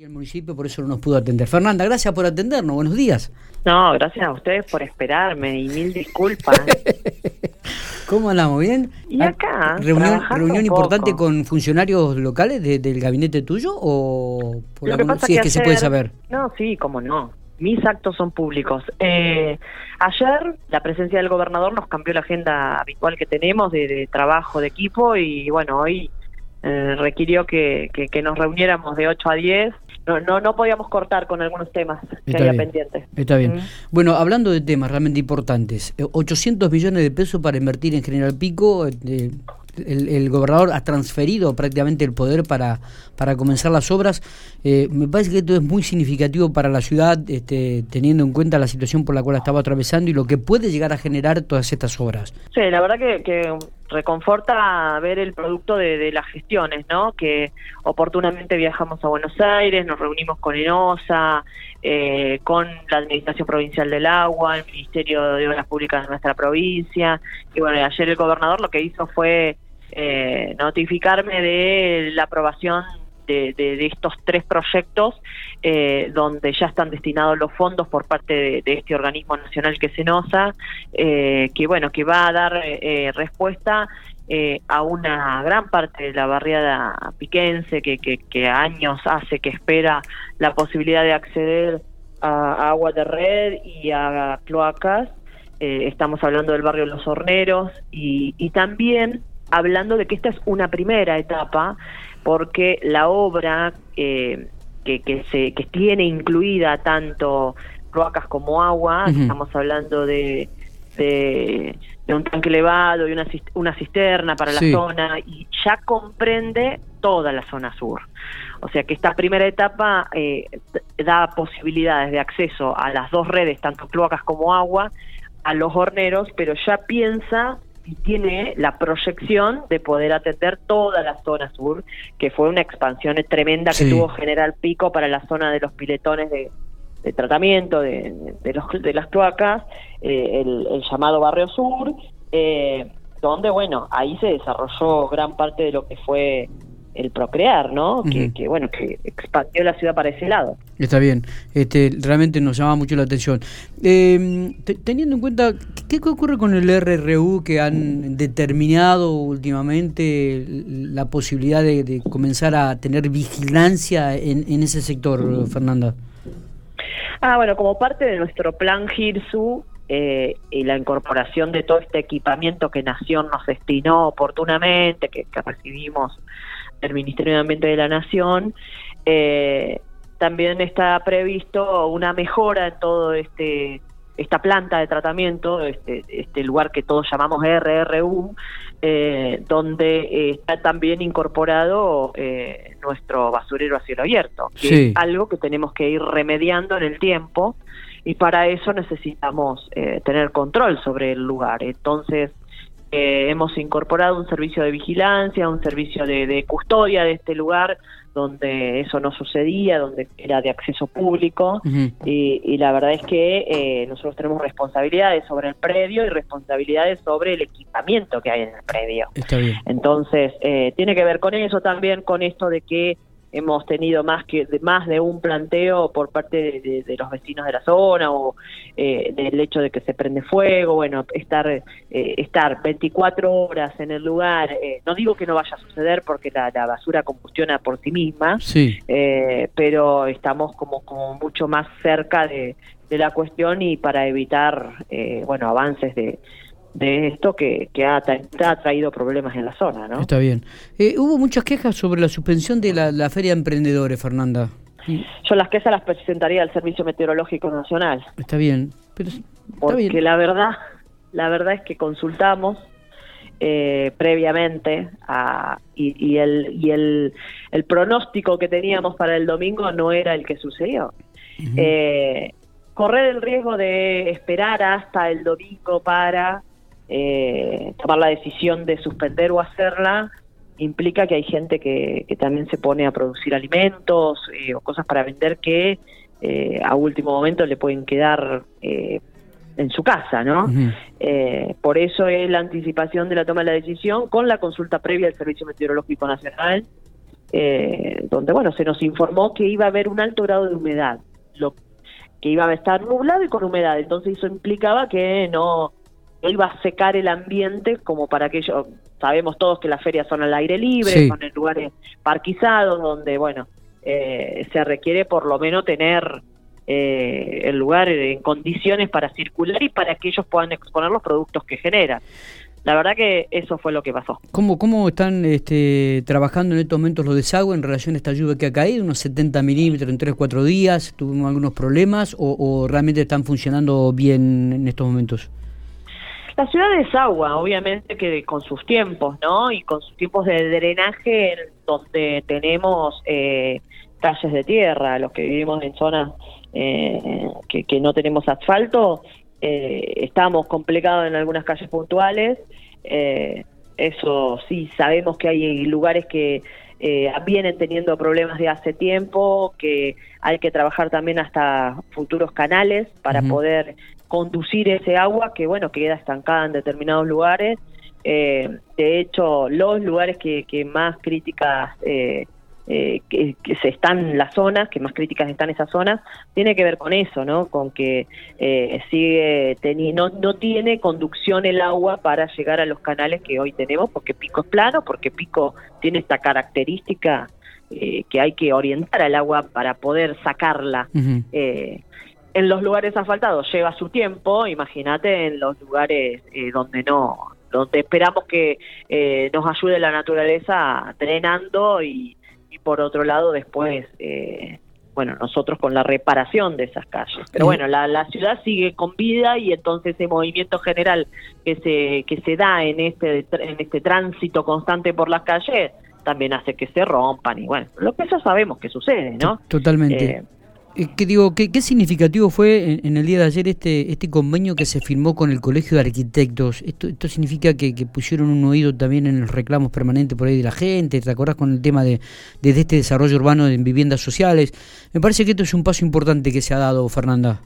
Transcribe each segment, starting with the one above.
Y el municipio por eso no nos pudo atender. Fernanda, gracias por atendernos. Buenos días. No, gracias a ustedes por esperarme y mil disculpas. ¿Cómo andamos? ¿Bien? Y acá. ¿Reunión, importante con funcionarios locales de- del gabinete tuyo o por Lo la que pasa si es que se puede saber? No, sí, cómo no. Mis actos son públicos. Eh, ayer la presencia del gobernador nos cambió la agenda habitual que tenemos de, de trabajo de equipo y bueno, hoy eh, requirió que, que- que nos reuniéramos de 8 a 10. No, no, no podíamos cortar con algunos temas que había bien. pendientes. Está bien. Mm. Bueno, hablando de temas realmente importantes, eh, 800 millones de pesos para invertir en General Pico. eh, el, el gobernador ha transferido prácticamente el poder para, para comenzar las obras. Eh, me parece que esto es muy significativo para la ciudad, este, teniendo en cuenta la situación por la cual estaba atravesando y lo que puede llegar a generar todas estas obras. Sí, la verdad que, que reconforta ver el producto de, de las gestiones, ¿no? Que oportunamente viajamos a Buenos Aires, nos reunimos con ENOSA, eh, con la Administración Provincial del Agua, el Ministerio de Obras Públicas de nuestra provincia. Y bueno, ayer el gobernador lo que hizo fue eh, notificarme de la aprobación de, de- estos tres proyectos eh, donde ya están destinados los fondos por parte de, de este organismo nacional que es ENOSA, eh, que bueno, que va a dar eh, eh, respuesta eh, a una gran parte de la barriada piquense que, que, que años hace que espera la posibilidad de acceder a, a agua de red y a cloacas. Eh, estamos hablando del barrio Los Horneros y, y también hablando de que esta es una primera etapa porque la obra eh, que, que se que tiene incluida tanto cloacas como agua, estamos hablando de, de, de un tanque elevado y una, una cisterna para Sí. la zona y ya comprende toda la zona sur. O sea que esta primera etapa eh, da posibilidades de acceso a las dos redes, tanto cloacas como agua, a los horneros, pero ya piensa y tiene la proyección de poder atender toda la zona sur, que fue una expansión tremenda que tuvo General Pico para la zona de los piletones de, de tratamiento de, de los, de las cloacas, eh, el, el llamado Barrio Sur, eh, donde, bueno, ahí se desarrolló gran parte de lo que fue el procrear, ¿no? que, que, bueno, que expandió la ciudad para ese lado. Está bien, este, realmente nos llama mucho la atención. Eh, te- teniendo en cuenta, ¿qué, qué ocurre con el RRU que han determinado últimamente la posibilidad de, de comenzar a tener vigilancia en, en ese sector, Fernanda? Ah, bueno, como parte de nuestro plan GIRSU eh, y la incorporación de todo este equipamiento que Nación nos destinó oportunamente, que, que recibimos del Ministerio de Ambiente de la Nación, eh, también está previsto una mejora en todo este esta planta de tratamiento, este, este lugar que todos llamamos RRU, eh, donde eh, está también incorporado eh, nuestro basurero a cielo abierto, que Sí. es algo que tenemos que ir remediando en el tiempo y para eso necesitamos eh, tener control sobre el lugar. Entonces, eh, hemos incorporado un servicio de vigilancia, un servicio de, de custodia de este lugar donde eso no sucedía, donde era de acceso público. Y, y la verdad es que eh, nosotros tenemos responsabilidades sobre el predio y responsabilidades sobre el equipamiento que hay en el predio. Está bien. Entonces, eh, tiene que ver con eso también, con esto de que hemos tenido más que de, más de un planteo por parte de, de- de los vecinos de la zona o eh, del hecho de que se prende fuego, bueno, estar eh, estar 24 horas en el lugar, eh, no digo que no vaya a suceder porque la, la basura combustiona por sí misma, Sí, eh, pero estamos como, como mucho más cerca de, de la cuestión y para evitar eh, bueno avances de, de esto que, que ha, ha traído problemas en la zona, ¿no? está bien. Eh, hubo muchas quejas sobre la suspensión de la, la Feria de Emprendedores, Fernanda. Yo las quejas las presentaría al Servicio Meteorológico Nacional, Está bien, pero está porque bien. la verdad, la verdad es que consultamos eh, previamente a- y, y el y el, el pronóstico que teníamos para el domingo no era el que sucedió. Eh, correr el riesgo de esperar hasta el domingo para eh, tomar la decisión de suspender o hacerla implica que hay gente que, que también se pone a producir alimentos eh, o cosas para vender que eh, a último momento le pueden quedar eh, en su casa, ¿no? Eh, por eso es la anticipación de la toma de la decisión con la consulta previa del Servicio Meteorológico Nacional eh, donde bueno se nos informó que iba a haber un alto grado de humedad, lo que iba a estar nublado y con humedad, entonces eso implicaba que no, iba a secar el ambiente como para que ellos, sabemos todos que las ferias son al aire libre, son en lugares parquizados, donde bueno, eh, se requiere por lo menos tener eh, el lugar en condiciones para circular y para que ellos puedan exponer los productos que generan. La verdad que eso fue lo que pasó. ¿Cómo, cómo están este, trabajando en estos momentos los desagües en relación a esta lluvia que ha caído? Unos 70 milímetros en 3 4 días. ¿Tuvimos algunos problemas o, realmente están funcionando bien en estos momentos? La ciudad desagua, obviamente que con sus tiempos, ¿no? Y con sus tiempos de drenaje donde tenemos eh, calles de tierra, los que vivimos en zonas eh, que, que, no tenemos asfalto, eh, estamos complicados en algunas calles puntuales. Eh, eso sí, sabemos que hay lugares que eh, vienen teniendo problemas de hace tiempo, que hay que trabajar también hasta futuros canales para poder conducir ese agua que, bueno, queda estancada en determinados lugares. de hecho, los lugares que, que más críticas eh, que, se están las zonas, que más críticas están esas zonas, tiene que ver con eso, ¿no? Con que eh, sigue no, no tiene conducción el agua para llegar a los canales que hoy tenemos, porque Pico es plano, porque Pico tiene esta característica eh, que hay que orientar al agua para poder sacarla. En los lugares asfaltados lleva su tiempo, imagínate en los lugares donde no, donde esperamos que nos ayude la naturaleza drenando y, y por otro lado después, eh, bueno, nosotros con la reparación de esas calles. Pero bueno, la, la ciudad sigue con vida y entonces ese movimiento general que se, que se da en este, en este tránsito constante por las calles también hace que se rompan y bueno, lo que ya sabemos que sucede, ¿no? Totalmente. Eh, ¿Qué, digo, qué, significativo fue en, el día de ayer este, este convenio que se firmó con el Colegio de Arquitectos? Esto, esto significa que, pusieron un oído también en los reclamos permanentes por ahí de la gente, ¿te acordás con el tema de, de, este desarrollo urbano en viviendas sociales? Me parece que esto es un paso importante que se ha dado, Fernanda.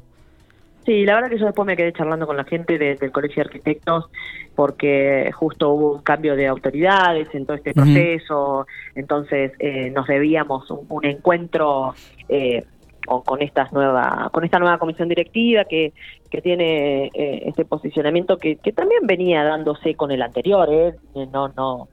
Sí, la verdad que yo después me quedé charlando con la gente del Colegio de Arquitectos porque justo hubo un cambio de autoridades en todo este proceso, entonces eh, nos debíamos un, encuentro eh, con, estas nueva, con esta nueva comisión directiva que, que tiene eh, este posicionamiento que, que, también venía dándose con el anterior, ¿eh? no, no,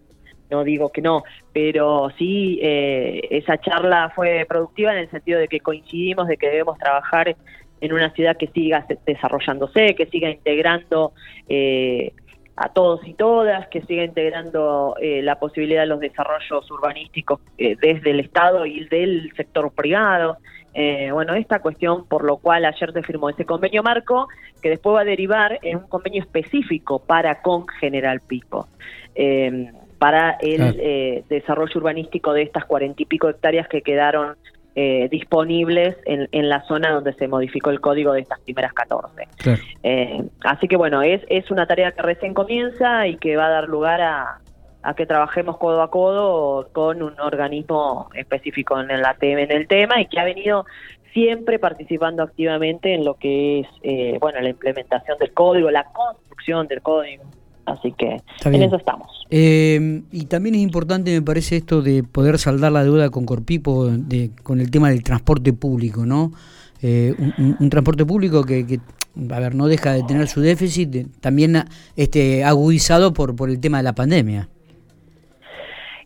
no digo que no, pero sí eh, esa charla fue productiva en el sentido de que coincidimos de que debemos trabajar en una ciudad que siga desarrollándose, que siga integrando eh, a todos y todas, que siga integrando eh, la posibilidad de los desarrollos urbanísticos eh, desde el Estado y del sector privado. Eh, bueno, esta cuestión por lo cual ayer se firmó ese convenio marco, que después va a derivar en un convenio específico para con General Pico, para el desarrollo urbanístico de estas cuarenta y pico hectáreas que quedaron eh, disponibles en, en, la zona donde se modificó el código de estas primeras 14. Eh, así que bueno, es, es una tarea que recién comienza y que va a dar lugar a, a que trabajemos codo a codo con un organismo específico en la en el tema y que ha venido siempre participando activamente en lo que es eh, bueno la implementación del código, la construcción del código. Así que en eso estamos. Eh, y también es importante, me parece, esto de poder saldar la deuda con Corpipo de, con el tema del transporte público, ¿no? Eh, un, transporte público que, a ver, no deja de tener su déficit, también este, agudizado por, por el tema de la pandemia.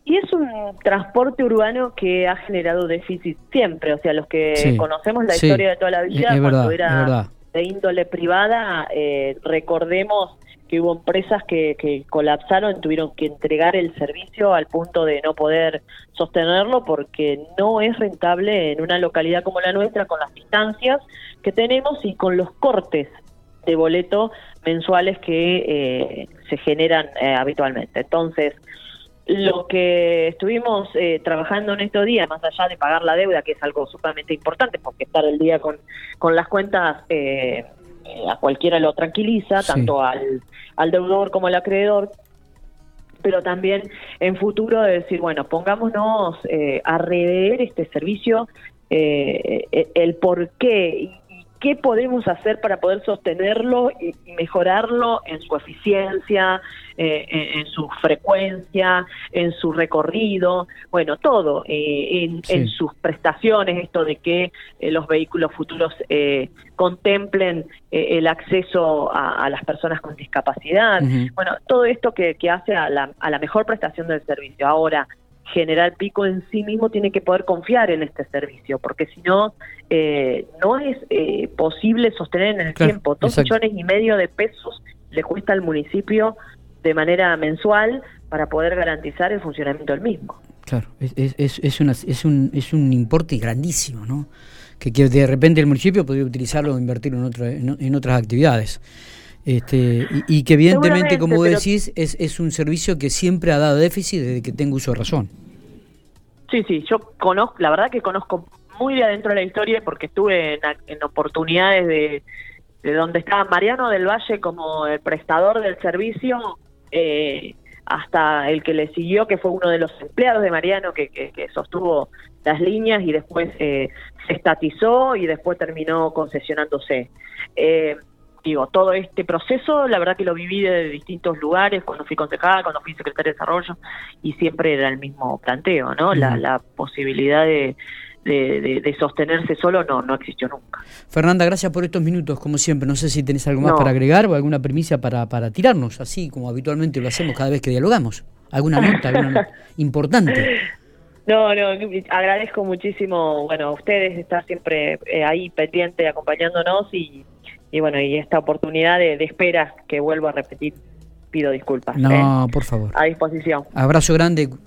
Y es un transporte urbano que ha generado déficit siempre, o sea, los que conocemos la historia de toda la vida, cuando era de índole privada, eh, recordemos que hubo empresas que, que, colapsaron, tuvieron que entregar el servicio al punto de no poder sostenerlo porque no es rentable en una localidad como la nuestra con las distancias que tenemos y con los cortes de boleto mensuales que eh, se generan eh, habitualmente. Entonces, lo que estuvimos eh, trabajando en estos días, más allá de pagar la deuda, que es algo sumamente importante, porque estar el día con, con las cuentas eh, eh, a cualquiera lo tranquiliza, tanto al, al deudor como al acreedor, pero también en futuro de decir, bueno, pongámonos eh, a rever este servicio, eh, el por qué qué podemos hacer para poder sostenerlo y, mejorarlo en su eficiencia, eh, en, su frecuencia, en su recorrido, bueno, todo, eh, en, sus prestaciones, esto de que eh, los vehículos futuros contemplen el acceso a, las personas con discapacidad, bueno, todo esto que, que hace a la, a la mejor prestación del servicio. Ahora, General Pico en sí mismo tiene que poder confiar en este servicio, porque si no, eh, no es eh, posible sostener en el tiempo. Dos millones y medio de pesos le cuesta al municipio de manera mensual para poder garantizar el funcionamiento del mismo. Claro, es, es, es, una, es, un, es un importe grandísimo, ¿no? Que, que de repente el municipio podría utilizarlo o invertirlo en, otro, en otras actividades. Este, y, que evidentemente, como decís, es, es un servicio que siempre ha dado déficit desde que tengo uso de razón. Sí, sí, yo conozco, la verdad que conozco muy de adentro de la historia porque estuve en, oportunidades de, de, donde estaba Mariano del Valle como el prestador del servicio, eh, hasta el que le siguió, que fue uno de los empleados de Mariano que, que, sostuvo las líneas y después eh, se estatizó y después terminó concesionándose. Eh, digo, todo este proceso, la verdad que lo viví de distintos lugares, cuando fui concejal, cuando fui secretaria de Desarrollo, y siempre era el mismo planteo, ¿no? La, la posibilidad de, de, sostenerse solo no, no existió nunca. Fernanda, gracias por estos minutos, como siempre. No sé si tenés algo más para agregar o alguna premisa para, para tirarnos, así como habitualmente lo hacemos cada vez que dialogamos. ¿Alguna nota, alguna importante? No, no, agradezco muchísimo, bueno, a ustedes estar siempre eh, ahí pendiente, acompañándonos y y bueno, y esta oportunidad de, espera que vuelvo a repetir, pido disculpas. No, ¿eh? por favor. A disposición. Abrazo grande.